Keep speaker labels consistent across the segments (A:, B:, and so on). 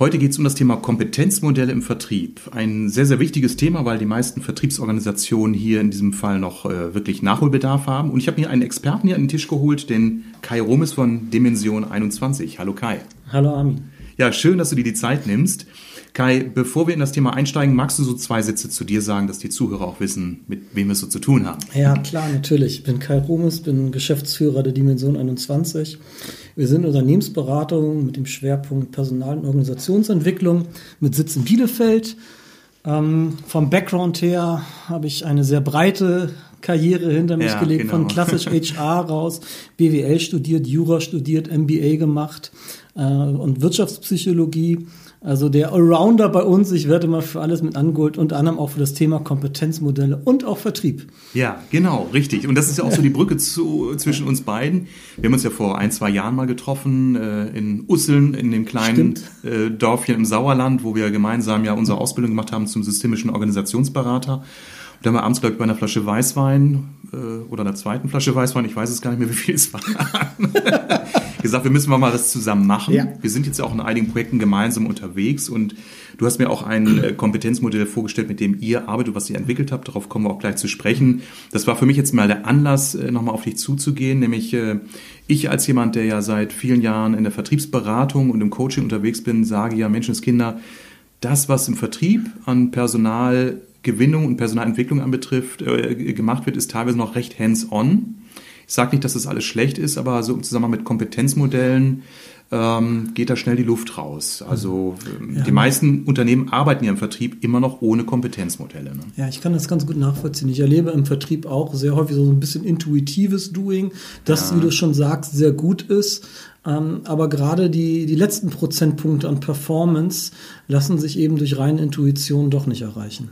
A: Heute geht es um das Thema Kompetenzmodelle im Vertrieb. Ein sehr, sehr wichtiges Thema, weil die meisten Vertriebsorganisationen hier in diesem Fall noch äh, wirklich Nachholbedarf haben. Und ich habe mir einen Experten hier an den Tisch geholt, den Kai Romes von Dimension 21. Hallo Kai.
B: Hallo Armin.
A: Ja, schön, dass du dir die Zeit nimmst. Kai, bevor wir in das Thema einsteigen, magst du so zwei Sätze zu dir sagen, dass die Zuhörer auch wissen, mit wem wir es so zu tun haben?
B: Ja, klar, natürlich. Ich bin Kai Rumes, bin Geschäftsführer der Dimension 21. Wir sind Unternehmensberatung mit dem Schwerpunkt Personal- und Organisationsentwicklung mit Sitz in Bielefeld. Ähm, vom Background her habe ich eine sehr breite Karriere hinter mich ja, gelegt, genau. von klassisch HR raus, BWL studiert, Jura studiert, MBA gemacht äh, und Wirtschaftspsychologie also der Allrounder bei uns, ich werde immer für alles mit angeholt, unter anderem auch für das Thema Kompetenzmodelle und auch Vertrieb.
A: Ja, genau, richtig. Und das ist ja auch so die Brücke zu, zwischen uns beiden. Wir haben uns ja vor ein, zwei Jahren mal getroffen äh, in Usseln, in dem kleinen äh, Dorfchen im Sauerland, wo wir gemeinsam ja unsere Ausbildung gemacht haben zum systemischen Organisationsberater. Und da haben wir abends, glaube ich, bei einer Flasche Weißwein äh, oder einer zweiten Flasche Weißwein, ich weiß es gar nicht mehr, wie viel es war. gesagt, wir müssen mal das zusammen machen. Ja. Wir sind jetzt auch in einigen Projekten gemeinsam unterwegs und du hast mir auch ein äh, Kompetenzmodell vorgestellt, mit dem ihr arbeitet, was ihr entwickelt habt. Darauf kommen wir auch gleich zu sprechen. Das war für mich jetzt mal der Anlass, äh, nochmal auf dich zuzugehen, nämlich äh, ich als jemand, der ja seit vielen Jahren in der Vertriebsberatung und im Coaching unterwegs bin, sage ja Menschenskinder, das, was im Vertrieb an Personalgewinnung und Personalentwicklung anbetrifft, äh, gemacht wird, ist teilweise noch recht hands-on. Ich sage nicht, dass das alles schlecht ist, aber so im Zusammenhang mit Kompetenzmodellen ähm, geht da schnell die Luft raus. Also ähm, ja. die meisten Unternehmen arbeiten ja im Vertrieb immer noch ohne Kompetenzmodelle. Ne?
B: Ja, ich kann das ganz gut nachvollziehen. Ich erlebe im Vertrieb auch sehr häufig so ein bisschen intuitives Doing, das, ja. wie du schon sagst, sehr gut ist. Ähm, aber gerade die, die letzten Prozentpunkte an Performance lassen sich eben durch reine Intuition doch nicht erreichen.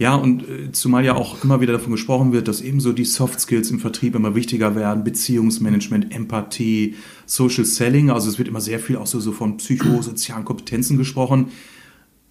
A: Ja, und äh, zumal ja auch immer wieder davon gesprochen wird, dass ebenso die Soft Skills im Vertrieb immer wichtiger werden, Beziehungsmanagement, Empathie, Social Selling, also es wird immer sehr viel auch so, so von psychosozialen Kompetenzen gesprochen.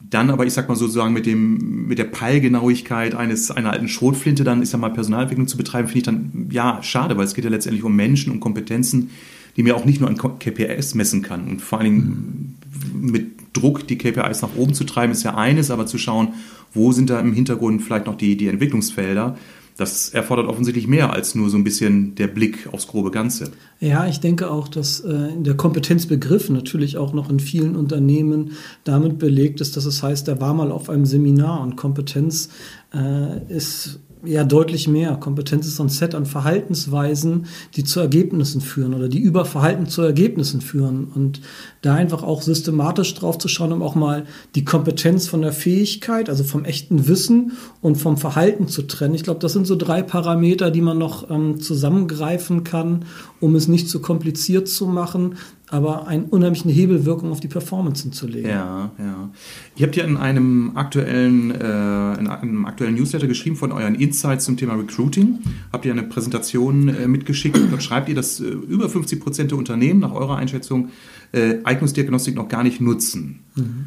A: Dann aber, ich sag mal sozusagen, mit dem, mit der Peilgenauigkeit eines, einer alten Schrotflinte dann, ist ja mal Personalentwicklung zu betreiben, finde ich dann, ja, schade, weil es geht ja letztendlich um Menschen und Kompetenzen, die mir auch nicht nur an KPIs messen kann. Und vor allen Dingen mit Druck die KPIs nach oben zu treiben, ist ja eines, aber zu schauen, wo sind da im Hintergrund vielleicht noch die, die Entwicklungsfelder. Das erfordert offensichtlich mehr als nur so ein bisschen der Blick aufs grobe Ganze.
B: Ja, ich denke auch, dass äh, der Kompetenzbegriff natürlich auch noch in vielen Unternehmen damit belegt ist, dass es heißt, er war mal auf einem Seminar und Kompetenz äh, ist ja deutlich mehr. Kompetenz ist ein Set an Verhaltensweisen, die zu Ergebnissen führen oder die über Verhalten zu Ergebnissen führen. Und da einfach auch systematisch drauf zu schauen, um auch mal die Kompetenz von der Fähigkeit, also vom echten Wissen und vom Verhalten zu trennen. Ich glaube, das sind so drei Parameter, die man noch ähm, zusammengreifen kann, um es nicht zu kompliziert zu machen, aber eine unheimliche Hebelwirkung auf die Performance hinzulegen.
A: Ja, ja. Ihr habt ja in einem aktuellen, äh, in einem aktuellen Newsletter geschrieben von euren Insights zum Thema Recruiting. Habt ihr eine Präsentation äh, mitgeschickt und dort schreibt ihr, dass äh, über 50 Prozent der Unternehmen nach eurer Einschätzung äh, Eignungsdiagnostik noch gar nicht nutzen. Mhm.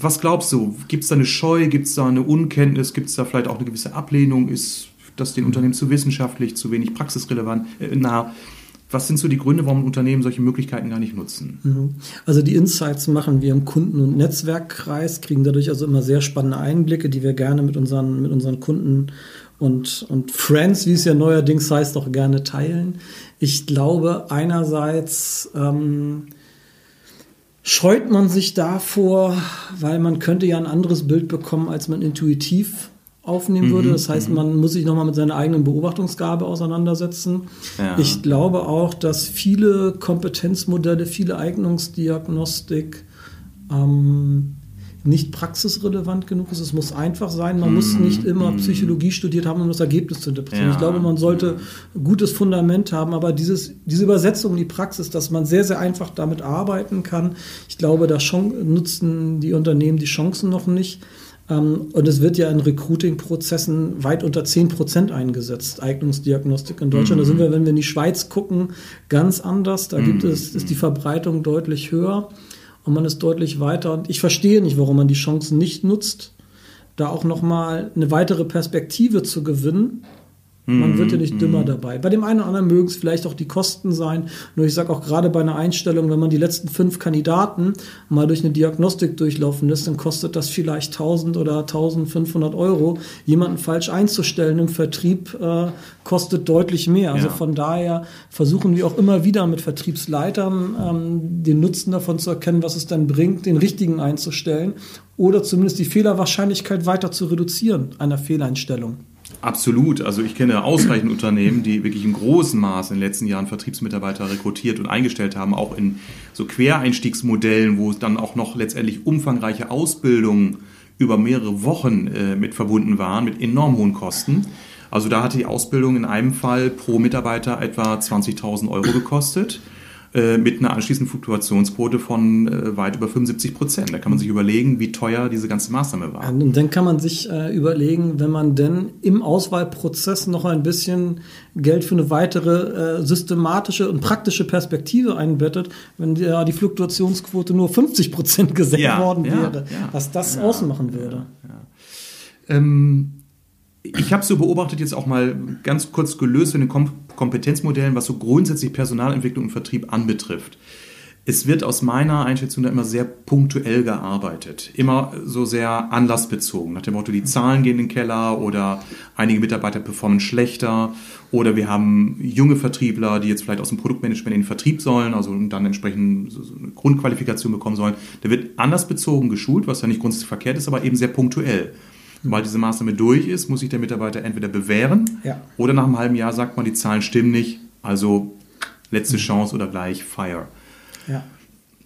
A: Was glaubst du? Gibt es da eine Scheu? Gibt es da eine Unkenntnis? Gibt es da vielleicht auch eine gewisse Ablehnung? Ist das den Unternehmen zu wissenschaftlich, zu wenig praxisrelevant? Äh, na, was sind so die Gründe, warum Unternehmen solche Möglichkeiten gar nicht nutzen?
B: Mhm. Also die Insights machen wir im Kunden- und Netzwerkkreis, kriegen dadurch also immer sehr spannende Einblicke, die wir gerne mit unseren, mit unseren Kunden und, und Friends, wie es ja neuerdings heißt, auch gerne teilen. Ich glaube, einerseits ähm, scheut man sich davor, weil man könnte ja ein anderes Bild bekommen, als man intuitiv aufnehmen mhm, würde. Das heißt, mhm. man muss sich nochmal mit seiner eigenen Beobachtungsgabe auseinandersetzen. Ja. Ich glaube auch, dass viele Kompetenzmodelle, viele Eignungsdiagnostik ähm, nicht praxisrelevant genug ist. Es muss einfach sein. Man mm, muss nicht immer mm. Psychologie studiert haben, um das Ergebnis zu interpretieren. Ja, ich glaube, man sollte ein gutes Fundament haben, aber dieses, diese Übersetzung in die Praxis, dass man sehr, sehr einfach damit arbeiten kann, ich glaube, da nutzen die Unternehmen die Chancen noch nicht. Ähm, und es wird ja in Recruiting-Prozessen weit unter 10 Prozent eingesetzt, Eignungsdiagnostik in Deutschland. Mhm. Da sind wir, wenn wir in die Schweiz gucken, ganz anders. Da gibt mhm. es, ist die Verbreitung deutlich höher und man ist deutlich weiter. Und ich verstehe nicht, warum man die Chancen nicht nutzt, da auch nochmal eine weitere Perspektive zu gewinnen man wird ja nicht mhm. dümmer dabei. Bei dem einen oder anderen mögen es vielleicht auch die Kosten sein. Nur ich sage auch gerade bei einer Einstellung, wenn man die letzten fünf Kandidaten mal durch eine Diagnostik durchlaufen lässt, dann kostet das vielleicht 1000 oder 1500 Euro. Jemanden falsch einzustellen im Vertrieb äh, kostet deutlich mehr. Also ja. von daher versuchen wir auch immer wieder mit Vertriebsleitern ähm, den Nutzen davon zu erkennen, was es dann bringt, den richtigen einzustellen oder zumindest die Fehlerwahrscheinlichkeit weiter zu reduzieren einer Fehleinstellung.
A: Absolut. Also ich kenne ausreichend Unternehmen, die wirklich im großen Maß in den letzten Jahren Vertriebsmitarbeiter rekrutiert und eingestellt haben, auch in so Quereinstiegsmodellen, wo es dann auch noch letztendlich umfangreiche Ausbildungen über mehrere Wochen äh, mit verbunden waren, mit enorm hohen Kosten. Also da hatte die Ausbildung in einem Fall pro Mitarbeiter etwa 20.000 Euro gekostet. Äh, mit einer anschließenden Fluktuationsquote von äh, weit über 75 Prozent. Da kann man sich überlegen, wie teuer diese ganze Maßnahme war.
B: Und dann kann man sich äh, überlegen, wenn man denn im Auswahlprozess noch ein bisschen Geld für eine weitere äh, systematische und praktische Perspektive einbettet, wenn ja die Fluktuationsquote nur 50 Prozent gesenkt ja, worden wäre, ja, was das ausmachen würde.
A: Ähm, ich habe so beobachtet jetzt auch mal ganz kurz gelöst in den Kompetenzmodellen, was so grundsätzlich Personalentwicklung und Vertrieb anbetrifft. Es wird aus meiner Einschätzung da immer sehr punktuell gearbeitet, immer so sehr anlassbezogen, nach dem Motto, die Zahlen gehen in den Keller oder einige Mitarbeiter performen schlechter oder wir haben junge Vertriebler, die jetzt vielleicht aus dem Produktmanagement in den Vertrieb sollen, also dann entsprechend so eine Grundqualifikation bekommen sollen. Da wird anlassbezogen geschult, was ja nicht grundsätzlich verkehrt ist, aber eben sehr punktuell. Sobald diese Maßnahme durch ist, muss sich der Mitarbeiter entweder bewähren ja. oder nach einem halben Jahr sagt man, die Zahlen stimmen nicht, also letzte mhm. Chance oder gleich Fire. Ja.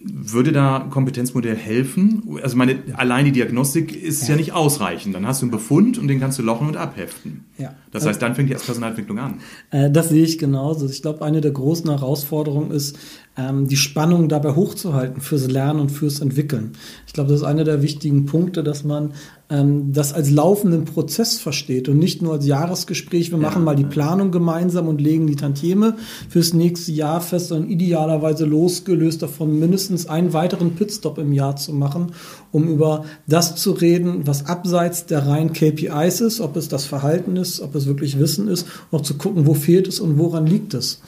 A: Würde da ein Kompetenzmodell helfen? Also meine, allein die Diagnostik ist ja. ja nicht ausreichend. Dann hast du einen Befund und den kannst du lochen und abheften. Ja. Das heißt, dann fängt die erst Personalentwicklung an.
B: Äh, das sehe ich genauso. Ich glaube, eine der großen Herausforderungen ist, ähm, die Spannung dabei hochzuhalten fürs Lernen und fürs Entwickeln. Ich glaube, das ist einer der wichtigen Punkte, dass man ähm, das als laufenden Prozess versteht und nicht nur als Jahresgespräch, wir ja, machen mal die Planung gemeinsam und legen die Tantieme fürs nächste Jahr fest, sondern idealerweise losgelöst davon mindestens einen weiteren Pitstop im Jahr zu machen, um über das zu reden, was abseits der reinen KPIs ist, ob es das Verhalten ist, ob es wirklich Wissen ist, noch zu gucken, wo fehlt es und woran liegt es.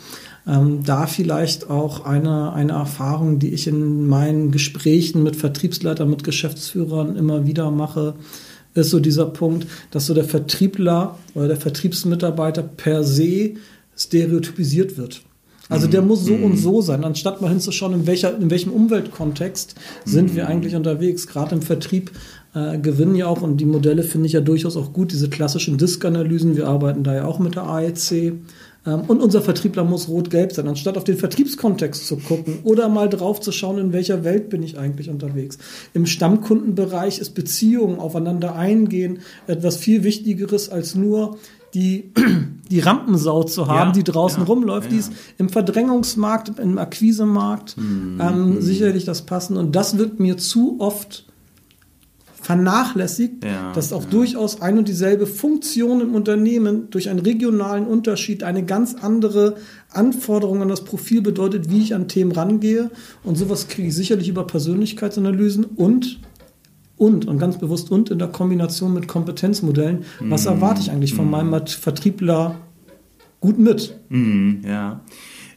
B: Ähm, da vielleicht auch eine, eine Erfahrung, die ich in meinen Gesprächen mit Vertriebsleitern, mit Geschäftsführern immer wieder mache, ist so dieser Punkt, dass so der Vertriebler oder der Vertriebsmitarbeiter per se stereotypisiert wird. Also der muss so und mhm. so sein, anstatt mal hinzuschauen, in, welcher, in welchem Umweltkontext sind wir mhm. eigentlich unterwegs. Gerade im Vertrieb äh, gewinnen ja auch, und die Modelle finde ich ja durchaus auch gut, diese klassischen Disk-Analysen. Wir arbeiten da ja auch mit der AEC. Ähm, und unser Vertriebler muss rot-gelb sein, anstatt auf den Vertriebskontext zu gucken oder mal drauf zu schauen, in welcher Welt bin ich eigentlich unterwegs. Im Stammkundenbereich ist Beziehungen aufeinander eingehen etwas viel Wichtigeres als nur die, die Rampensau zu haben, ja, die draußen ja, rumläuft, ja. die ist im Verdrängungsmarkt, im Akquisemarkt mhm. ähm, sicherlich das Passen. Und das wird mir zu oft vernachlässigt, ja, dass auch ja. durchaus ein und dieselbe Funktion im Unternehmen durch einen regionalen Unterschied eine ganz andere Anforderung an das Profil bedeutet, wie ich an Themen rangehe. Und sowas kriege ich sicherlich über Persönlichkeitsanalysen und und und ganz bewusst und in der Kombination mit Kompetenzmodellen. Was mm, erwarte ich eigentlich von mm. meinem Vertriebler gut mit?
A: Mm, ja.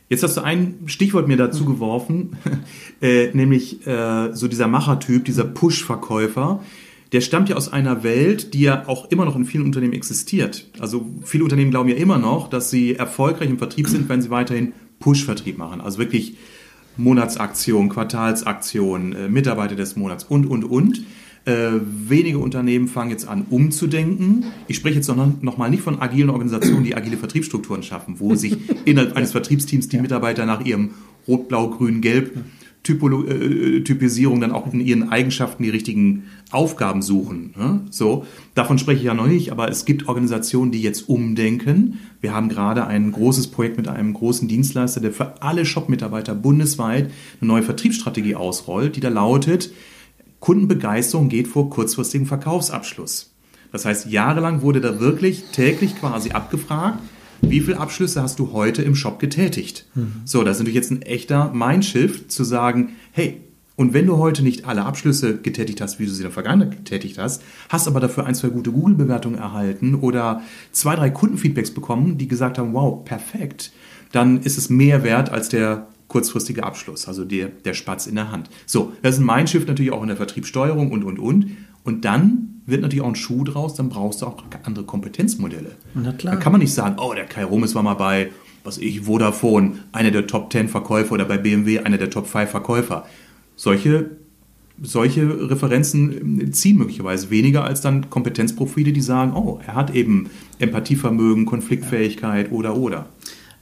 A: Jetzt hast du ein Stichwort mir dazu geworfen, äh, nämlich äh, so dieser Machertyp, dieser Push-Verkäufer. Der stammt ja aus einer Welt, die ja auch immer noch in vielen Unternehmen existiert. Also viele Unternehmen glauben ja immer noch, dass sie erfolgreich im Vertrieb sind, wenn sie weiterhin Push-Vertrieb machen. Also wirklich Monatsaktion, Quartalsaktion, äh, Mitarbeiter des Monats und, und, und. Äh, wenige Unternehmen fangen jetzt an, umzudenken. Ich spreche jetzt noch, noch mal nicht von agilen Organisationen, die agile Vertriebsstrukturen schaffen, wo sich innerhalb eines Vertriebsteams die Mitarbeiter nach ihrem Rot, Blau, Grün, Gelb Typolo äh, Typisierung dann auch in ihren Eigenschaften die richtigen Aufgaben suchen. Ne? So, davon spreche ich ja noch nicht, aber es gibt Organisationen, die jetzt umdenken. Wir haben gerade ein großes Projekt mit einem großen Dienstleister, der für alle Shop-Mitarbeiter bundesweit eine neue Vertriebsstrategie ausrollt, die da lautet, Kundenbegeisterung geht vor kurzfristigem Verkaufsabschluss. Das heißt, jahrelang wurde da wirklich täglich quasi abgefragt, wie viele Abschlüsse hast du heute im Shop getätigt? Mhm. So, das ist natürlich jetzt ein echter Mindshift zu sagen, hey, und wenn du heute nicht alle Abschlüsse getätigt hast, wie du sie in der Vergangenheit getätigt hast, hast aber dafür ein, zwei gute Google-Bewertungen erhalten oder zwei, drei Kundenfeedbacks bekommen, die gesagt haben, wow, perfekt, dann ist es mehr wert als der kurzfristige Abschluss, also der, der Spatz in der Hand. So, das ist ein Mindshift natürlich auch in der Vertriebssteuerung und, und, und. Und dann wird natürlich auch ein Schuh draus, dann brauchst du auch andere Kompetenzmodelle. Na klar. Da kann man nicht sagen, oh, der Kai Romes war mal bei, was ich, Vodafone, einer der Top 10 Verkäufer oder bei BMW einer der Top 5 Verkäufer solche, solche Referenzen äh, ziehen möglicherweise weniger als dann Kompetenzprofile, die sagen, oh, er hat eben Empathievermögen, Konfliktfähigkeit oder oder.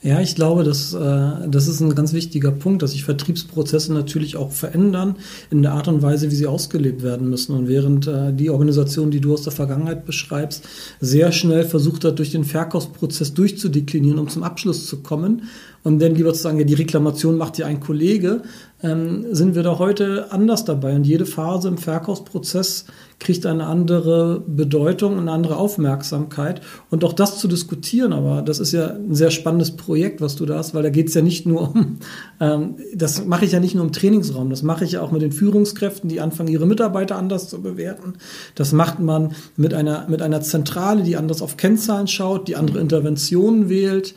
B: Ja, ich glaube, dass, äh, das ist ein ganz wichtiger Punkt, dass sich Vertriebsprozesse natürlich auch verändern in der Art und Weise, wie sie ausgelebt werden müssen. Und während äh, die Organisation, die du aus der Vergangenheit beschreibst, sehr schnell versucht hat, durch den Verkaufsprozess durchzudeklinieren, um zum Abschluss zu kommen, und dann lieber zu sagen, ja, die Reklamation macht ja ein Kollege, ähm, sind wir da heute anders dabei. Und jede Phase im Verkaufsprozess kriegt eine andere Bedeutung, eine andere Aufmerksamkeit. Und auch das zu diskutieren, aber das ist ja ein sehr spannendes Projekt, was du da hast, weil da geht es ja nicht nur um, ähm, das mache ich ja nicht nur im Trainingsraum, das mache ich ja auch mit den Führungskräften, die anfangen, ihre Mitarbeiter anders zu bewerten. Das macht man mit einer, mit einer Zentrale, die anders auf Kennzahlen schaut, die andere Interventionen wählt.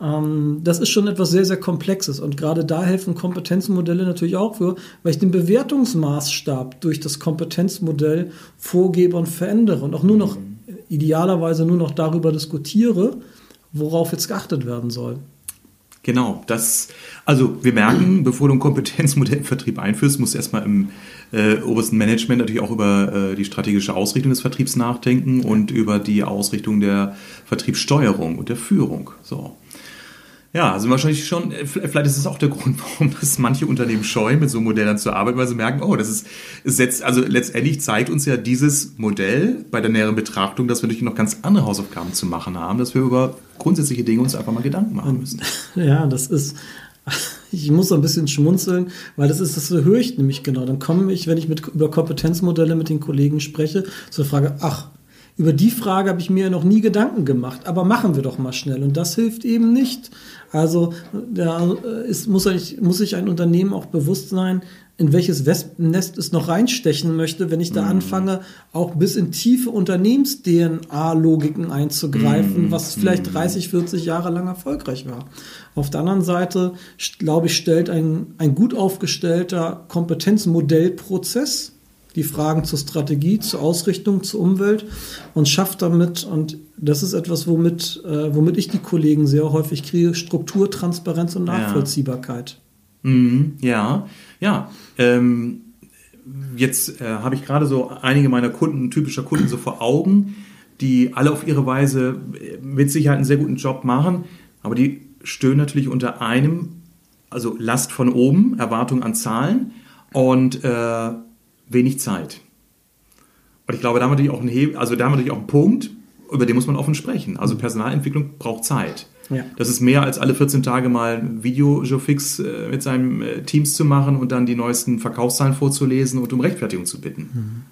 B: Ähm, das ist schon etwas sehr, sehr Komplexes. Und gerade da helfen Kompetenzmodelle natürlich auch für, weil ich den Bewertungsmaßstab durch das Kompetenzmodell vorgebe und verändere und auch nur noch idealerweise nur noch darüber diskutiere, worauf jetzt geachtet werden soll.
A: Genau, das, also wir merken, bevor du ein Kompetenzmodell im Vertrieb einführst, musst du erstmal im äh, obersten Management natürlich auch über äh, die strategische Ausrichtung des Vertriebs nachdenken und über die Ausrichtung der Vertriebssteuerung und der Führung. So. Ja, also wahrscheinlich schon, äh, vielleicht ist es auch der Grund, warum das manche Unternehmen scheuen, mit so Modellen zu arbeiten, weil sie merken, oh, das ist, es setzt, also letztendlich zeigt uns ja dieses Modell bei der näheren Betrachtung, dass wir natürlich noch ganz andere Hausaufgaben zu machen haben, dass wir über grundsätzliche Dinge uns einfach mal Gedanken machen müssen.
B: Ja, das ist, ich muss so ein bisschen schmunzeln, weil das ist, das höre ich nämlich genau. Dann komme ich, wenn ich mit, über Kompetenzmodelle mit den Kollegen spreche, zur Frage, ach, über die Frage habe ich mir noch nie Gedanken gemacht, aber machen wir doch mal schnell. Und das hilft eben nicht. Also da ist, muss, ich, muss sich ein Unternehmen auch bewusst sein, in welches Wespennest es noch reinstechen möchte, wenn ich da mhm. anfange, auch bis in tiefe Unternehmens-DNA-Logiken einzugreifen, mm. was vielleicht 30, mhm. 40 Jahre lang erfolgreich war. Auf der anderen Seite, glaube ich, stellt ein, ein gut aufgestellter Kompetenzmodellprozess die Fragen zur Strategie, zur Ausrichtung, zur Umwelt und schafft damit, und das ist etwas, womit, äh, womit ich die Kollegen sehr häufig kriege, Struktur, Transparenz und Nachvollziehbarkeit.
A: Ja, mhm, ja. ja. Ähm, jetzt äh, habe ich gerade so einige meiner Kunden, typischer Kunden so vor Augen, die alle auf ihre Weise mit Sicherheit einen sehr guten Job machen, aber die stöhnen natürlich unter einem, also Last von oben, Erwartung an Zahlen und äh, wenig Zeit. Und ich glaube, da haben wir natürlich auch einen, Hebel, also da haben wir natürlich auch einen Punkt, über den muss man offen sprechen. Also Personalentwicklung braucht Zeit. Ja. Das ist mehr als alle 14 Tage mal ein Video-Fix äh, mit seinen äh, Teams zu machen und dann die neuesten Verkaufszahlen vorzulesen und um Rechtfertigung zu bitten.
B: Mhm.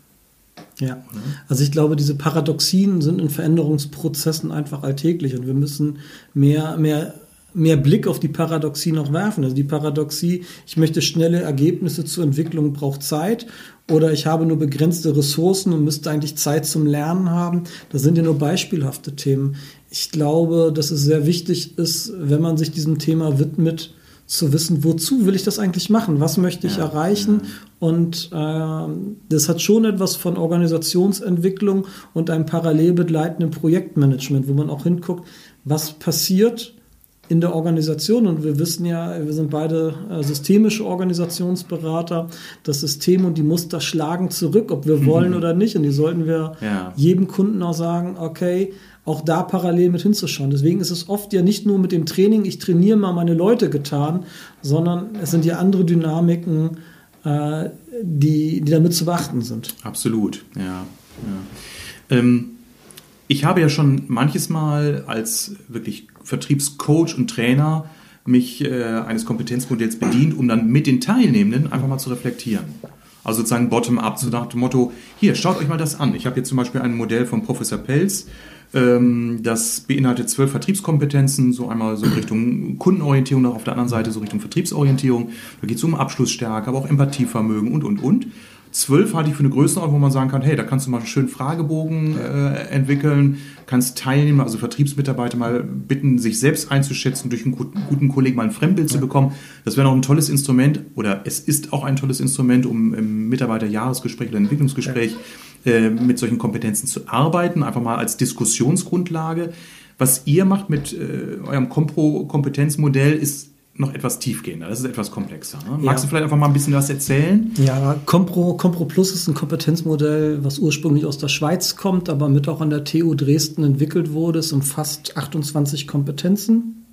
B: Ja, also ich glaube, diese Paradoxien sind in Veränderungsprozessen einfach alltäglich und wir müssen mehr, mehr mehr Blick auf die Paradoxie noch werfen. Also die Paradoxie, ich möchte schnelle Ergebnisse zur Entwicklung, braucht Zeit oder ich habe nur begrenzte Ressourcen und müsste eigentlich Zeit zum Lernen haben. Das sind ja nur beispielhafte Themen. Ich glaube, dass es sehr wichtig ist, wenn man sich diesem Thema widmet, zu wissen, wozu will ich das eigentlich machen? Was möchte ich ja, erreichen? Ja. Und äh, das hat schon etwas von Organisationsentwicklung und einem parallel begleitenden Projektmanagement, wo man auch hinguckt, was passiert, in der Organisation und wir wissen ja, wir sind beide äh, systemische Organisationsberater. Das System und die Muster schlagen zurück, ob wir wollen mhm. oder nicht. Und die sollten wir ja. jedem Kunden auch sagen, okay, auch da parallel mit hinzuschauen. Deswegen ist es oft ja nicht nur mit dem Training, ich trainiere mal meine Leute getan, sondern es sind ja andere Dynamiken, äh, die, die damit zu beachten sind.
A: Absolut, ja. ja. Ähm, ich habe ja schon manches Mal als wirklich Vertriebscoach und Trainer mich äh, eines Kompetenzmodells bedient, um dann mit den Teilnehmenden einfach mal zu reflektieren. Also sozusagen bottom-up, so nach dem Motto, hier, schaut euch mal das an. Ich habe hier zum Beispiel ein Modell von Professor Pelz, ähm, das beinhaltet zwölf Vertriebskompetenzen, so einmal so Richtung Kundenorientierung, auf der anderen Seite so Richtung Vertriebsorientierung. Da geht es um Abschlussstärke, aber auch Empathievermögen und, und, und. Zwölf halte ich für eine Größenordnung, wo man sagen kann, hey, da kannst du mal einen schönen Fragebogen äh, entwickeln, kannst Teilnehmer, also Vertriebsmitarbeiter mal bitten, sich selbst einzuschätzen, durch einen guten, guten Kollegen mal ein Fremdbild ja. zu bekommen. Das wäre noch ein tolles Instrument oder es ist auch ein tolles Instrument, um im Mitarbeiterjahresgespräch oder Entwicklungsgespräch ja. äh, mit solchen Kompetenzen zu arbeiten, einfach mal als Diskussionsgrundlage. Was ihr macht mit äh, eurem Kompro-Kompetenzmodell ist noch etwas tiefgehender. Das ist etwas komplexer. Ne? Magst ja. du vielleicht einfach mal ein bisschen was erzählen?
B: Ja, Compro, Compro Plus ist ein Kompetenzmodell, was ursprünglich aus der Schweiz kommt, aber mit auch an der TU Dresden entwickelt wurde. Es umfasst 28 Kompetenzen,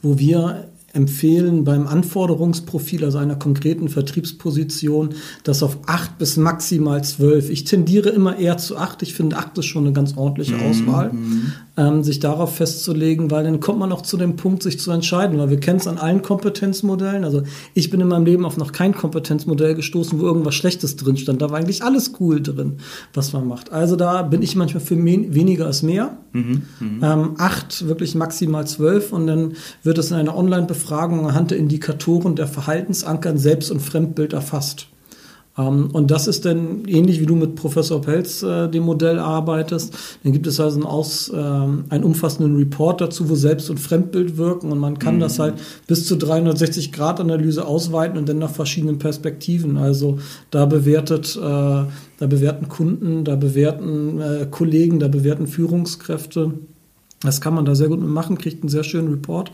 B: wo wir empfehlen beim Anforderungsprofil, also einer konkreten Vertriebsposition, das auf acht bis maximal zwölf. Ich tendiere immer eher zu acht. Ich finde, acht ist schon eine ganz ordentliche mhm. Auswahl. Mhm ähm, sich darauf festzulegen, weil dann kommt man auch zu dem Punkt, sich zu entscheiden, weil wir kennen es an allen Kompetenzmodellen. Also ich bin in meinem Leben auf noch kein Kompetenzmodell gestoßen, wo irgendwas Schlechtes drin stand. Da war eigentlich alles cool drin, was man macht. Also da bin ich manchmal für weniger als mehr. Mhm, mh. ähm, acht, wirklich maximal zwölf und dann wird es in einer Online-Befragung anhand der Indikatoren der Verhaltensanker in Selbst- und Fremdbild erfasst. Ähm, und das ist dann ähnlich wie du mit Professor Pelz äh, dem Modell arbeitest. Dann gibt es also einen, aus, äh, einen umfassenden Report dazu, wo Selbst- und Fremdbild wirken und man kann mhm. das halt bis zu 360-Grad-Analyse ausweiten und dann nach verschiedenen Perspektiven. Also da bewertet, äh, da bewerten Kunden, da bewerten äh, Kollegen, da bewerten Führungskräfte. Das kann man da sehr gut machen, kriegt einen sehr schönen Report.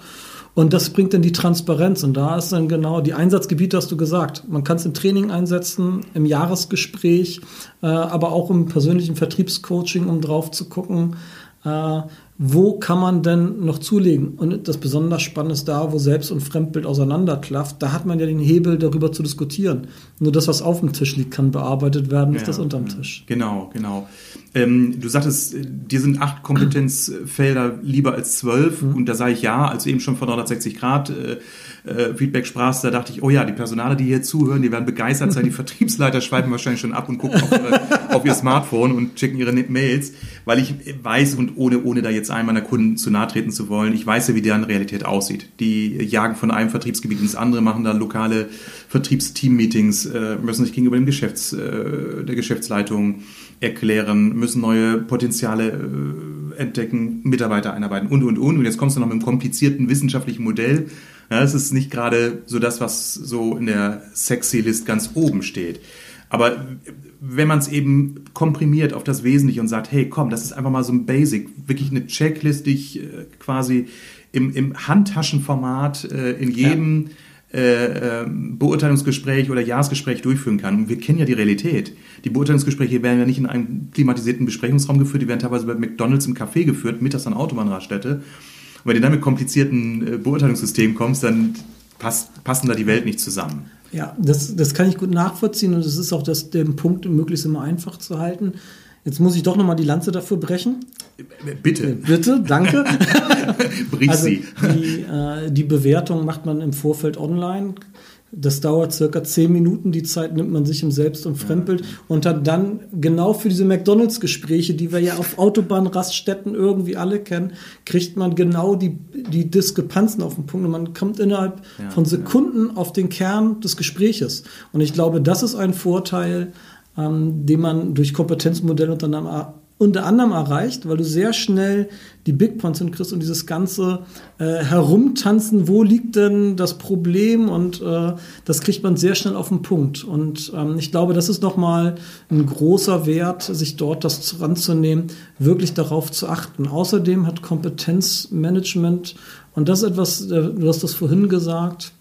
B: Und das bringt dann die Transparenz. Und da ist dann genau die Einsatzgebiete, hast du gesagt. Man kann es im Training einsetzen, im Jahresgespräch, äh, aber auch im persönlichen Vertriebscoaching, um drauf zu gucken, äh, wo kann man denn noch zulegen? Und das besonders Spannende ist da, wo Selbst- und Fremdbild auseinanderklafft. Da hat man ja den Hebel, darüber zu diskutieren. Nur das, was auf dem Tisch liegt, kann bearbeitet werden, nicht ja, das unterm Tisch.
A: Genau, genau. Ähm, du sagtest, dir sind acht Kompetenzfelder lieber als zwölf. Mhm. Und da sage ich ja, als du eben schon von 360 Grad äh, äh, Feedback sprachst, da dachte ich, oh ja, die Personale, die hier zuhören, die werden begeistert sein. Die Vertriebsleiter schreiben wahrscheinlich schon ab und gucken auf, äh, auf ihr Smartphone und checken ihre Mails, weil ich weiß und ohne, ohne da jetzt einem meiner Kunden zu nahe treten zu wollen, ich weiß ja, wie deren Realität aussieht. Die jagen von einem Vertriebsgebiet ins andere, machen da lokale Vertriebsteam-Meetings, äh, müssen sich gegenüber dem Geschäfts, äh, der Geschäftsleitung erklären, müssen neue Potenziale äh, entdecken, Mitarbeiter einarbeiten und, und, und. Und jetzt kommst du noch mit einem komplizierten wissenschaftlichen Modell, ja, es ist nicht gerade so das, was so in der Sexy-List ganz oben steht. Aber wenn man es eben komprimiert auf das Wesentliche und sagt, hey, komm, das ist einfach mal so ein Basic, wirklich eine Checklist, die ich äh, quasi im, im Handtaschenformat äh, in jedem ja. äh, ähm, Beurteilungsgespräch oder Jahresgespräch durchführen kann. Und wir kennen ja die Realität. Die Beurteilungsgespräche werden ja nicht in einem klimatisierten Besprechungsraum geführt, die werden teilweise bei McDonalds im Café geführt, mittags an Autobahnraststätte. Und wenn du dann mit komplizierten äh, Beurteilungssystemen kommst, dann passt, passen da die Welt nicht zusammen.
B: Ja, das, das kann ich gut nachvollziehen und es ist auch das, den Punkt, möglichst immer einfach zu halten. Jetzt muss ich doch nochmal die Lanze dafür brechen.
A: Bitte.
B: Bitte, danke. Brich also sie. Die, äh, die Bewertung macht man im Vorfeld online, das dauert circa zehn Minuten, die Zeit nimmt man sich im Selbst- und Fremdbild und hat dann genau für diese McDonalds-Gespräche, die wir ja auf Autobahnraststätten irgendwie alle kennen, kriegt man genau die, die Diskrepanzen auf den Punkt und man kommt innerhalb ja, von Sekunden ja. auf den Kern des Gespräches. Und ich glaube, das ist ein Vorteil, ähm, den man durch Kompetenzmodelle untereinander unter anderem erreicht, weil du sehr schnell die Big Points hinkriegst und dieses ganze äh, Herumtanzen, wo liegt denn das Problem und äh, das kriegt man sehr schnell auf den Punkt. Und ähm, ich glaube, das ist nochmal ein großer Wert, sich dort das ranzunehmen, wirklich darauf zu achten. Außerdem hat Kompetenzmanagement, und das ist etwas, äh, du hast das vorhin gesagt,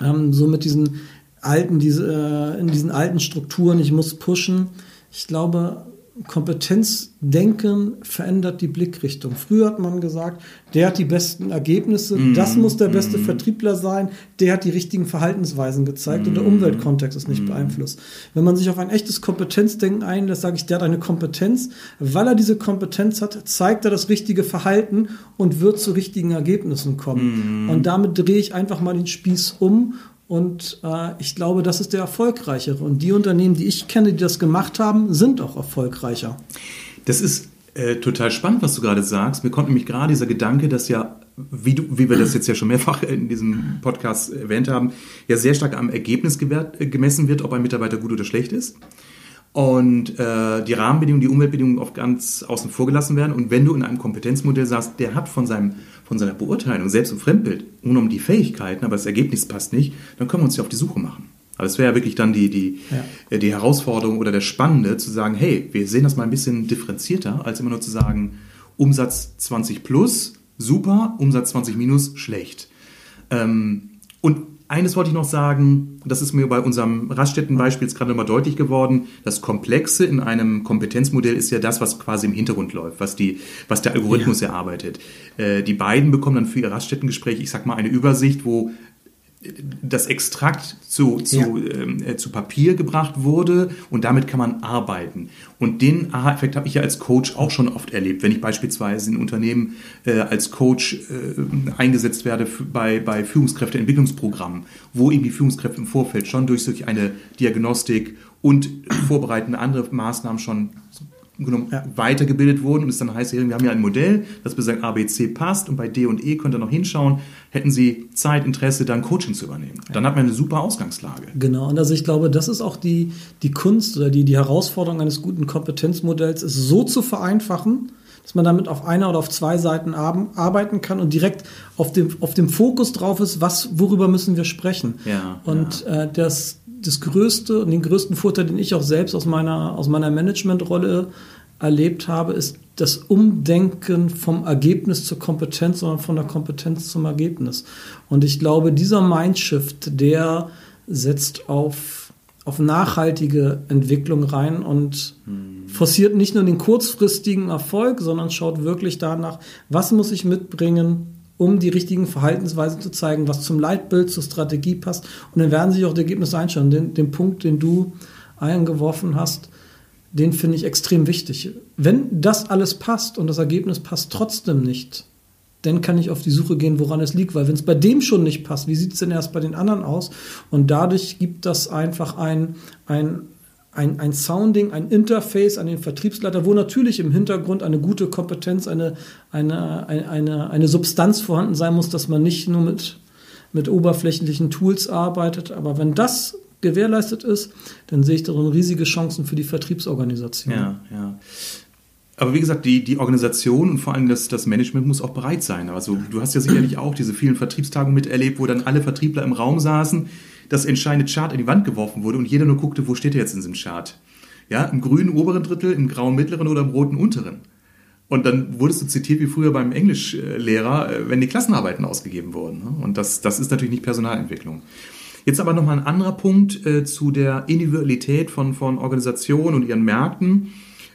B: ähm, so mit diesen alten, diese, äh, in diesen alten Strukturen, ich muss pushen. Ich glaube, Kompetenzdenken verändert die Blickrichtung. Früher hat man gesagt, der hat die besten Ergebnisse, mm, das muss der beste mm. Vertriebler sein, der hat die richtigen Verhaltensweisen gezeigt mm. und der mhm. Umweltkontext ist nicht mhm. beeinflusst. Wenn man sich auf ein echtes Kompetenzdenken einlässt, sage ich, der hat eine Kompetenz. Weil er diese Kompetenz hat, zeigt er das richtige Verhalten und wird zu richtigen Ergebnissen kommen. Mhm. Und damit drehe ich einfach mal den Spieß um Und äh, ich glaube, das ist der erfolgreichere. Und die Unternehmen, die ich kenne, die das gemacht haben, sind auch erfolgreicher.
A: Das ist äh, total spannend, was du gerade sagst. Mir kommt nämlich gerade dieser Gedanke, dass ja, wie, du, wie wir das jetzt ja schon mehrfach in diesem Podcast erwähnt haben, ja sehr stark am Ergebnis gewährt, äh, gemessen wird, ob ein Mitarbeiter gut oder schlecht ist und äh, die Rahmenbedingungen, die Umweltbedingungen oft ganz außen vor gelassen werden. Und wenn du in einem Kompetenzmodell sagst, der hat von, seinem, von seiner Beurteilung, Selbst- und Fremdbild, unum die Fähigkeiten, aber das Ergebnis passt nicht, dann können wir uns ja auf die Suche machen. Aber es wäre ja wirklich dann die, die, ja. Äh, die Herausforderung oder der Spannende, zu sagen, hey, wir sehen das mal ein bisschen differenzierter, als immer nur zu sagen, Umsatz 20 plus, super, Umsatz 20 minus, schlecht. Ähm, und eines wollte ich noch sagen, das ist mir bei unserem Raststättenbeispiel jetzt gerade nochmal deutlich geworden. Das Komplexe in einem Kompetenzmodell ist ja das, was quasi im Hintergrund läuft, was, die, was der Algorithmus ja. erarbeitet. Äh, die beiden bekommen dann für ihr Raststättengespräch, ich sag mal, eine Übersicht, wo das Extrakt zu, zu, ja. ähm, äh, zu Papier gebracht wurde und damit kann man arbeiten. Und den Aha-Effekt habe ich ja als Coach auch schon oft erlebt, wenn ich beispielsweise in Unternehmen äh, als Coach äh, eingesetzt werde bei, bei Führungskräfteentwicklungsprogrammen, wo eben die Führungskräfte im Vorfeld schon durch solch eine Diagnostik und vorbereitende andere Maßnahmen schon genommen ja. weitergebildet wurden und es dann heißt, wir haben ja ein Modell, das besagt ABC passt und bei D und E könnt ihr noch hinschauen, hätten Sie Zeit, Interesse, dann Coaching zu übernehmen. Dann hat man eine super Ausgangslage.
B: Genau, und also ich glaube, das ist auch die, die Kunst oder die, die Herausforderung eines guten Kompetenzmodells, es so zu vereinfachen, dass man damit auf einer oder auf zwei Seiten arbeiten kann und direkt auf dem, auf dem Fokus drauf ist, was, worüber müssen wir sprechen. Ja, und ja. Äh, das, das größte und den größten Vorteil, den ich auch selbst aus meiner, aus meiner Managementrolle erlebt habe, ist das Umdenken vom Ergebnis zur Kompetenz, sondern von der Kompetenz zum Ergebnis. Und ich glaube, dieser Mindshift, der setzt auf, auf nachhaltige Entwicklung rein und hm. forciert nicht nur den kurzfristigen Erfolg, sondern schaut wirklich danach, was muss ich mitbringen, um die richtigen Verhaltensweisen zu zeigen, was zum Leitbild, zur Strategie passt. Und dann werden sich auch die Ergebnisse einschauen. Den, den Punkt, den du eingeworfen hast, den finde ich extrem wichtig. Wenn das alles passt und das Ergebnis passt trotzdem nicht, dann kann ich auf die Suche gehen, woran es liegt. Weil wenn es bei dem schon nicht passt, wie sieht es denn erst bei den anderen aus? Und dadurch gibt das einfach ein, ein, ein, ein Sounding, ein Interface an den Vertriebsleiter, wo natürlich im Hintergrund eine gute Kompetenz, eine, eine, eine, eine Substanz vorhanden sein muss, dass man nicht nur mit, mit oberflächlichen Tools arbeitet. Aber wenn das gewährleistet ist, dann sehe ich darin riesige Chancen für die Vertriebsorganisation.
A: Ja, ja. Aber wie gesagt, die, die Organisation und vor allem das, das Management muss auch bereit sein. Also du hast ja sicherlich auch diese vielen Vertriebstagungen miterlebt, wo dann alle Vertriebler im Raum saßen das entscheidende Chart in die Wand geworfen wurde und jeder nur guckte, wo steht er jetzt in diesem Chart? Ja, im grünen oberen Drittel, im grauen mittleren oder im roten unteren. Und dann wurdest du zitiert wie früher beim Englischlehrer, äh, wenn die Klassenarbeiten ausgegeben wurden. Ne? Und das, das ist natürlich nicht Personalentwicklung. Jetzt aber nochmal ein anderer Punkt äh, zu der Individualität von, von Organisationen und ihren Märkten.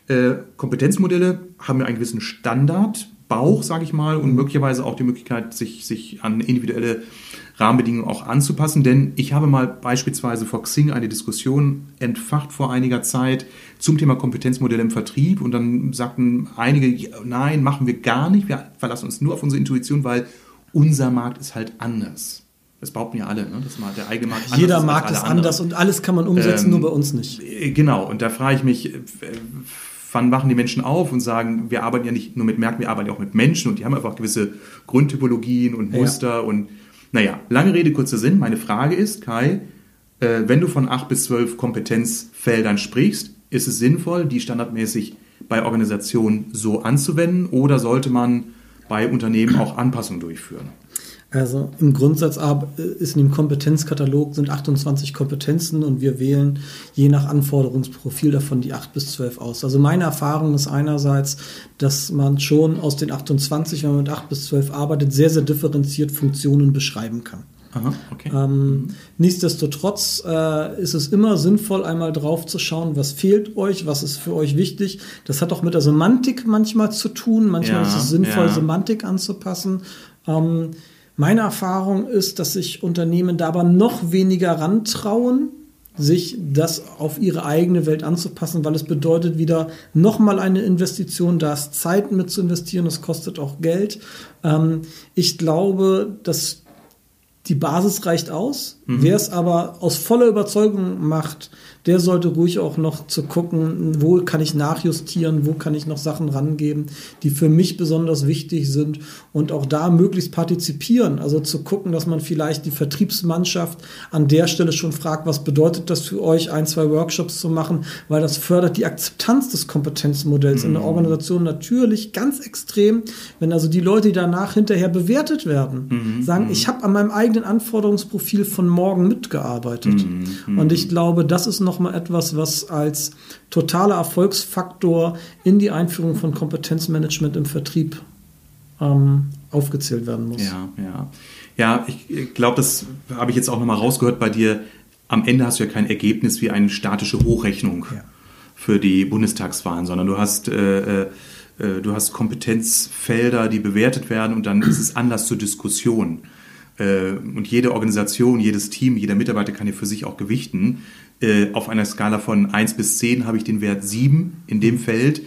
A: Äh, Kompetenzmodelle haben ja einen gewissen Standardbauch, sage ich mal, und möglicherweise auch die Möglichkeit, sich, sich an individuelle Rahmenbedingungen auch anzupassen. Denn ich habe mal beispielsweise vor Xing eine Diskussion entfacht vor einiger Zeit zum Thema Kompetenzmodelle im Vertrieb und dann sagten einige, nein, machen wir gar nicht, wir verlassen uns nur auf unsere Intuition, weil unser Markt ist halt anders. Das behaupten ja alle, ne? dass der eigene Markt
B: anders Jeder Markt ist anders und alles kann man umsetzen, ähm, nur bei uns nicht.
A: Äh, genau, und da frage ich mich, äh, wann wachen die Menschen auf und sagen, wir arbeiten ja nicht nur mit Märkten, wir arbeiten ja auch mit Menschen und die haben einfach gewisse Grundtypologien und Muster ja. und naja, lange Rede, kurzer Sinn. Meine Frage ist, Kai, äh, wenn du von acht bis zwölf Kompetenzfeldern sprichst, ist es sinnvoll, die standardmäßig bei Organisationen so anzuwenden oder sollte man bei Unternehmen auch Anpassungen durchführen?
B: Also im Grundsatz ist in dem Kompetenzkatalog sind 28 Kompetenzen und wir wählen je nach Anforderungsprofil davon die 8 bis 12 aus. Also meine Erfahrung ist einerseits, dass man schon aus den 28, wenn man mit 8 bis 12 arbeitet, sehr, sehr differenziert Funktionen beschreiben kann. Aha, okay. ähm, nichtsdestotrotz äh, ist es immer sinnvoll, einmal drauf zu schauen, was fehlt euch, was ist für euch wichtig. Das hat auch mit der Semantik manchmal zu tun. Manchmal ja, ist es sinnvoll, ja. Semantik anzupassen. Ähm, meine Erfahrung ist, dass sich Unternehmen da aber noch weniger rantrauen, sich das auf ihre eigene Welt anzupassen, weil es bedeutet wieder nochmal eine Investition, da ist Zeit mit zu investieren, das kostet auch Geld. Ähm, ich glaube, dass Die Basis reicht aus. Mhm. Wer es aber aus voller Überzeugung macht, der sollte ruhig auch noch zu gucken, wo kann ich nachjustieren, wo kann ich noch Sachen rangeben, die für mich besonders wichtig sind und auch da möglichst partizipieren. Also zu gucken, dass man vielleicht die Vertriebsmannschaft an der Stelle schon fragt, was bedeutet das für euch, ein, zwei Workshops zu machen, weil das fördert die Akzeptanz des Kompetenzmodells mhm. in der mhm. Organisation natürlich ganz extrem, wenn also die Leute, die danach hinterher bewertet werden, mhm. sagen, mhm. ich habe an meinem eigenen Anforderungsprofil von morgen mitgearbeitet. Mhm. Und ich glaube, das ist noch nochmal etwas, was als totaler Erfolgsfaktor in die Einführung von Kompetenzmanagement im Vertrieb ähm, aufgezählt werden muss.
A: Ja, ja. Ja, ich glaube, das habe ich jetzt auch nochmal rausgehört bei dir. Am Ende hast du ja kein Ergebnis wie eine statische Hochrechnung ja. für die Bundestagswahlen, sondern du hast, äh, äh, äh du hast Kompetenzfelder, die bewertet werden und dann ist es Anlass zur Diskussion. Äh, und jede Organisation, jedes Team, jeder Mitarbeiter kann ja für sich auch gewichten. Äh, auf einer Skala von 1 bis 10 habe ich den Wert 7 in dem Feld.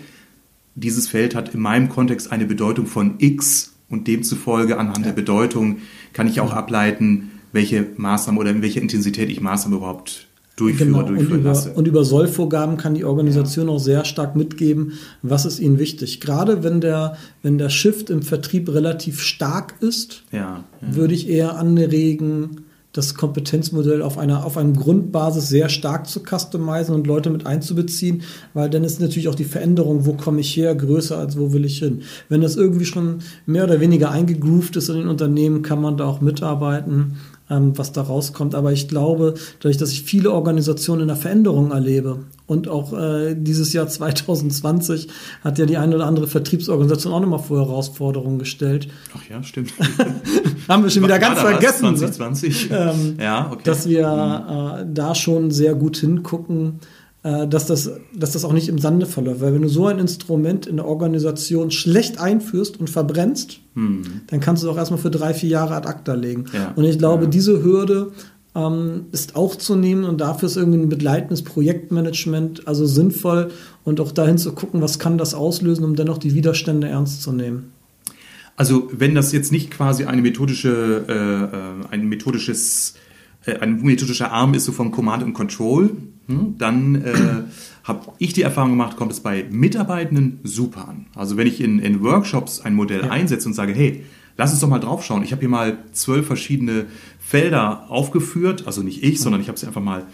A: Dieses Feld hat in meinem Kontext eine Bedeutung von X und demzufolge anhand der Bedeutung kann ich auch ableiten, welche Maßnahmen oder in welcher Intensität ich Maßnahmen überhaupt durchführe, genau.
B: durchführen und über, lasse. Und über Sollvorgaben kann die Organisation ja. auch sehr stark mitgeben, was ist ihnen wichtig. Gerade wenn der, wenn der Shift im Vertrieb relativ stark ist, ja. Ja. würde ich eher anregen, das Kompetenzmodell auf einer auf einem Grundbasis sehr stark zu customizen und Leute mit einzubeziehen, weil dann ist natürlich auch die Veränderung, wo komme ich her, größer als wo will ich hin. Wenn das irgendwie schon mehr oder weniger eingegroovt ist in den Unternehmen, kann man da auch mitarbeiten ähm, was da rauskommt. Aber ich glaube, dadurch, dass ich viele Organisationen in der Veränderung erlebe und auch äh, dieses Jahr 2020 hat ja die eine oder andere Vertriebsorganisation auch nochmal vor Herausforderungen gestellt.
A: Ach ja, stimmt.
B: Haben wir schon wieder ganz vergessen.
A: 2020.
B: Ne? Ähm, ja, okay. Dass wir mhm. äh, da schon sehr gut hingucken dass das, dass das auch nicht im Sande verläuft. Weil wenn du so ein Instrument in der Organisation schlecht einführst und verbrennst, hm. dann kannst du es auch erstmal für drei, vier Jahre ad acta legen. Ja. Und ich glaube, ja. diese Hürde ähm, ist auch zu nehmen und dafür ist irgendwie ein begleitendes Projektmanagement also sinnvoll und auch dahin zu gucken, was kann das auslösen, um dennoch die Widerstände ernst zu nehmen.
A: Also wenn das jetzt nicht quasi eine methodische, äh, äh ein methodisches äh, ein methodischer Arm ist so von Command and Control, dann äh, habe ich die Erfahrung gemacht, kommt es bei Mitarbeitenden super an. Also wenn ich in, in Workshops ein Modell ja. einsetze und sage, hey, lass uns doch mal draufschauen. Ich habe hier mal zwölf verschiedene Felder aufgeführt, also nicht ich, sondern ich habe sie einfach mal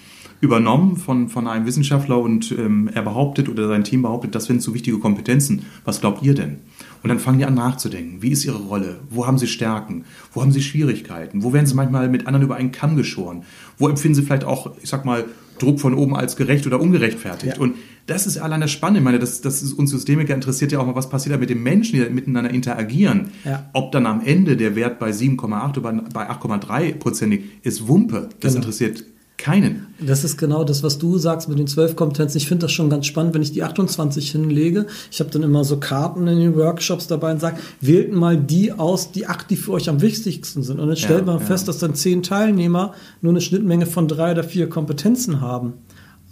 A: übernommen von, von einem Wissenschaftler und ähm, er behauptet oder sein Team behauptet, das sind so wichtige Kompetenzen. Was glaubt ihr denn? Und dann fangen die an nachzudenken. Wie ist ihre Rolle? Wo haben sie Stärken? Wo haben sie Schwierigkeiten? Wo werden sie manchmal mit anderen über einen Kamm geschoren? Wo empfinden sie vielleicht auch, ich sag mal, Druck von oben als gerecht oder ungerechtfertigt? Ja. Und das ist allein das Spannende. Ich meine, das, das ist uns Systemiker interessiert ja auch mal, was passiert da mit den Menschen, die miteinander interagieren. Ja. Ob dann am Ende der Wert bei 7,8 oder bei 8,3 Prozent liegt, ist Wumpe. Das genau. interessiert keinen.
B: Das ist genau das, was du sagst mit den zwölf Kompetenzen. Ich finde das schon ganz spannend, wenn ich die 28 hinlege. Ich habe dann immer so Karten in den Workshops dabei und sage, wählt mal die aus, die acht, die für euch am wichtigsten sind. Und dann stellt ja, man ja. fest, dass dann zehn Teilnehmer nur eine Schnittmenge von drei oder vier Kompetenzen haben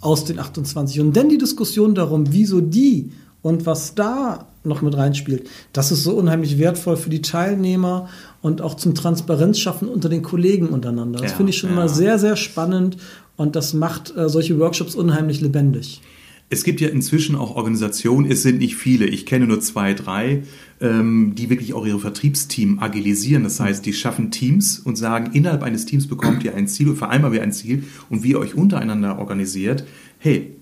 B: aus den 28. Und dann die Diskussion darum, wieso die und was da noch mit reinspielt, das ist so unheimlich wertvoll für die Teilnehmer und auch zum Transparenz schaffen unter den Kollegen untereinander. Das ja, finde ich schon ja. mal sehr, sehr spannend und das macht äh, solche Workshops unheimlich lebendig.
A: Es gibt ja inzwischen auch Organisationen, es sind nicht viele, ich kenne nur zwei, drei, ähm, die wirklich auch ihre Vertriebsteam agilisieren. Das heißt, die schaffen Teams und sagen, innerhalb eines Teams bekommt ihr ein Ziel, vereinbaren wir ein Ziel und wie ihr euch untereinander organisiert. Hey,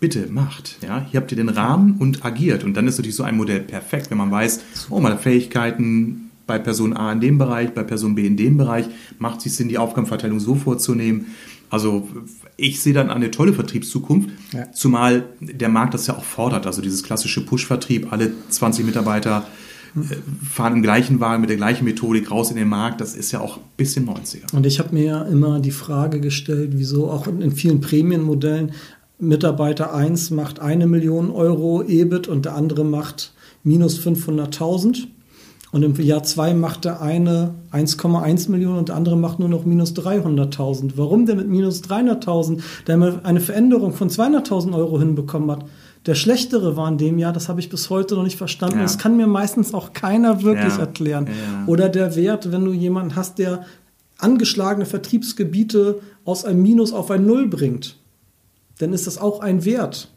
A: bitte macht. Ja, hier habt ihr den Rahmen und agiert. Und dann ist natürlich so ein Modell perfekt, wenn man weiß, oh, meine Fähigkeiten bei Person A in dem Bereich, bei Person B in dem Bereich, macht es Sinn, die Aufgabenverteilung so vorzunehmen. Also ich sehe dann eine tolle Vertriebszukunft, ja. zumal der Markt das ja auch fordert. Also dieses klassische Push-Vertrieb, alle 20 Mitarbeiter äh, fahren im gleichen Wagen mit der gleichen Methodik raus in den Markt. Das ist ja auch ein bisschen 90er.
B: Und ich habe mir immer die Frage gestellt, wieso auch in vielen Prämienmodellen Mitarbeiter 1 macht eine Million Euro EBIT und der andere macht minus 500.000. Und im Jahr 2 macht der eine 1,1 Millionen und der andere macht nur noch minus 300.000. Warum der mit minus 300.000, der eine Veränderung von 200.000 Euro hinbekommen hat? Der schlechtere war in dem Jahr, das habe ich bis heute noch nicht verstanden. Ja. Das kann mir meistens auch keiner wirklich ja. erklären. Ja. Oder der Wert, wenn du jemanden hast, der angeschlagene Vertriebsgebiete aus einem Minus auf ein Null bringt, dann ist das auch ein Wert.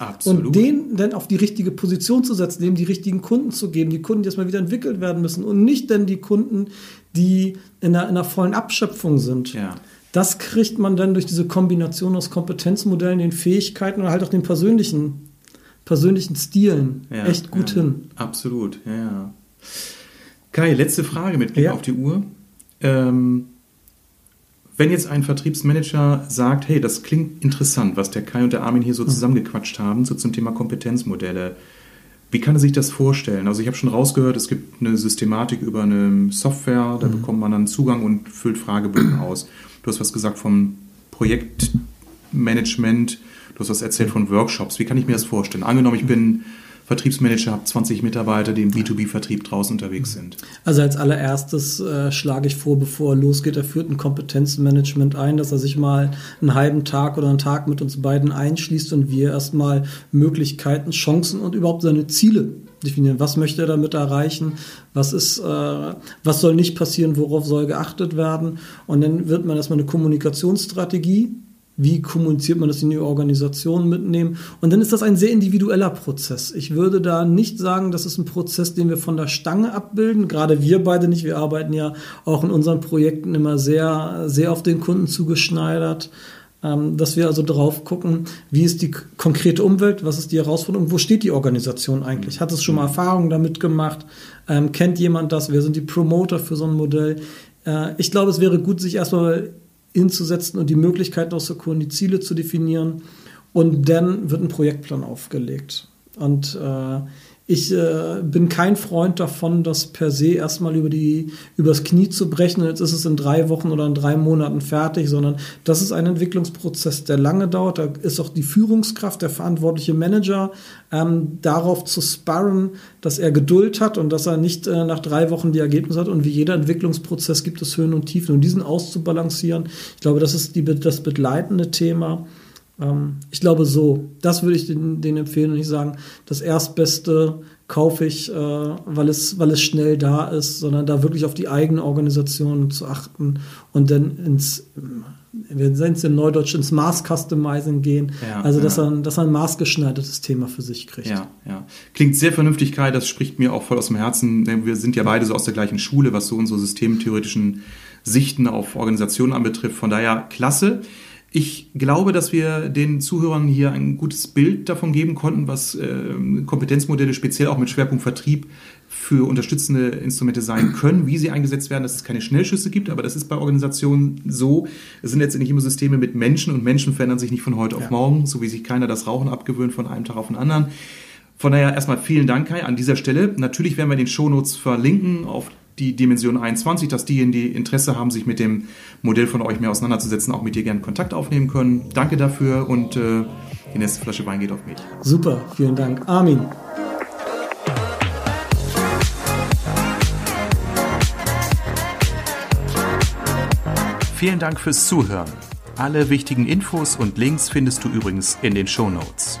B: Absolut. Und den dann auf die richtige Position zu setzen, dem die richtigen Kunden zu geben, die Kunden, die erstmal wieder entwickelt werden müssen und nicht denn die Kunden, die in einer, in einer vollen Abschöpfung sind. Ja. Das kriegt man dann durch diese Kombination aus Kompetenzmodellen, den Fähigkeiten und halt auch den persönlichen, persönlichen Stilen ja, echt gut
A: ja.
B: hin.
A: Absolut, ja, ja. Kai, letzte Frage mit Blick auf die Uhr. Ähm, wenn jetzt ein Vertriebsmanager sagt, hey, das klingt interessant, was der Kai und der Armin hier so hm. zusammengequatscht haben, so zum Thema Kompetenzmodelle, wie kann er sich das vorstellen? Also ich habe schon rausgehört, es gibt eine Systematik über eine Software, da mhm. bekommt man dann Zugang und füllt Fragebögen aus. Du hast was gesagt vom Projektmanagement, du hast was erzählt von Workshops. Wie kann ich mir das vorstellen? Angenommen, ich bin Vertriebsmanager, habe 20 Mitarbeiter, die im B2B-Vertrieb draußen unterwegs sind?
B: Also als allererstes äh, schlage ich vor, bevor er losgeht, er führt ein Kompetenzmanagement ein, dass er sich mal einen halben Tag oder einen Tag mit uns beiden einschließt und wir erstmal Möglichkeiten, Chancen und überhaupt seine Ziele definieren. Was möchte er damit erreichen? Was ist, äh, was soll nicht passieren? Worauf soll geachtet werden? Und dann wird man erstmal eine Kommunikationsstrategie wie kommuniziert man das in die Organisation mitnehmen. Und dann ist das ein sehr individueller Prozess. Ich würde da nicht sagen, das ist ein Prozess, den wir von der Stange abbilden. Gerade wir beide nicht. Wir arbeiten ja auch in unseren Projekten immer sehr, sehr auf den Kunden zugeschneidert. Ähm, dass wir also drauf gucken, wie ist die konkrete Umwelt, was ist die Herausforderung, wo steht die Organisation eigentlich? Hat es schon mal Erfahrungen damit gemacht? Ähm, kennt jemand das? Wer sind die Promoter für so ein Modell? Äh, ich glaube, es wäre gut, sich erstmal hinzusetzen und die Möglichkeiten auszukuren, die Ziele zu definieren. Und dann wird ein Projektplan aufgelegt. Und äh, ich äh, bin kein Freund davon, das per se erstmal über die übers Knie zu brechen. Jetzt ist es in drei Wochen oder in drei Monaten fertig, sondern das ist ein Entwicklungsprozess, der lange dauert. Da ist auch die Führungskraft, der verantwortliche Manager, ähm, darauf zu sparren, dass er Geduld hat und dass er nicht äh, nach drei Wochen die Ergebnisse hat. Und wie jeder Entwicklungsprozess gibt es Höhen und Tiefen. Und diesen auszubalancieren, ich glaube, das ist die, das begleitende Thema. Ähm, ich glaube so, das würde ich denen, denen empfehlen und nicht sagen, das Erstbeste kaufe ich, äh, weil, es, weil es schnell da ist, sondern da wirklich auf die eigene Organisation zu achten und dann ins, wir nennen es im Neudeutsch, ins Maß-Customizing gehen. Ja, also, dass, ja. er, dass er ein maßgeschneidertes Thema für sich kriegt.
A: Ja, ja. Klingt sehr vernünftig, Kai, das spricht mir auch voll aus dem Herzen. Wir sind ja beide so aus der gleichen Schule, was so unsere systemtheoretischen Sichten auf Organisationen anbetrifft. Von daher klasse. Ich glaube, dass wir den Zuhörern hier ein gutes Bild davon geben konnten, was äh, Kompetenzmodelle speziell auch mit Schwerpunkt Vertrieb für unterstützende Instrumente sein können, wie sie eingesetzt werden, dass es keine Schnellschüsse gibt, aber das ist bei Organisationen so. Es sind letztendlich immer Systeme mit Menschen und Menschen verändern sich nicht von heute auf ja. morgen, so wie sich keiner das Rauchen abgewöhnt von einem Tag auf den anderen. Von daher erstmal vielen Dank, Kai, an dieser Stelle. Natürlich werden wir den Shownotes verlinken auf die Dimension 21, dass diejenigen, die Interesse haben, sich mit dem Modell von euch mehr auseinanderzusetzen, auch mit dir gerne Kontakt aufnehmen können. Danke dafür und äh, die nächste Flasche Wein geht auf mich.
B: Super, vielen Dank. Armin.
C: Vielen Dank fürs Zuhören. Alle wichtigen Infos und Links findest du übrigens in den Show Notes.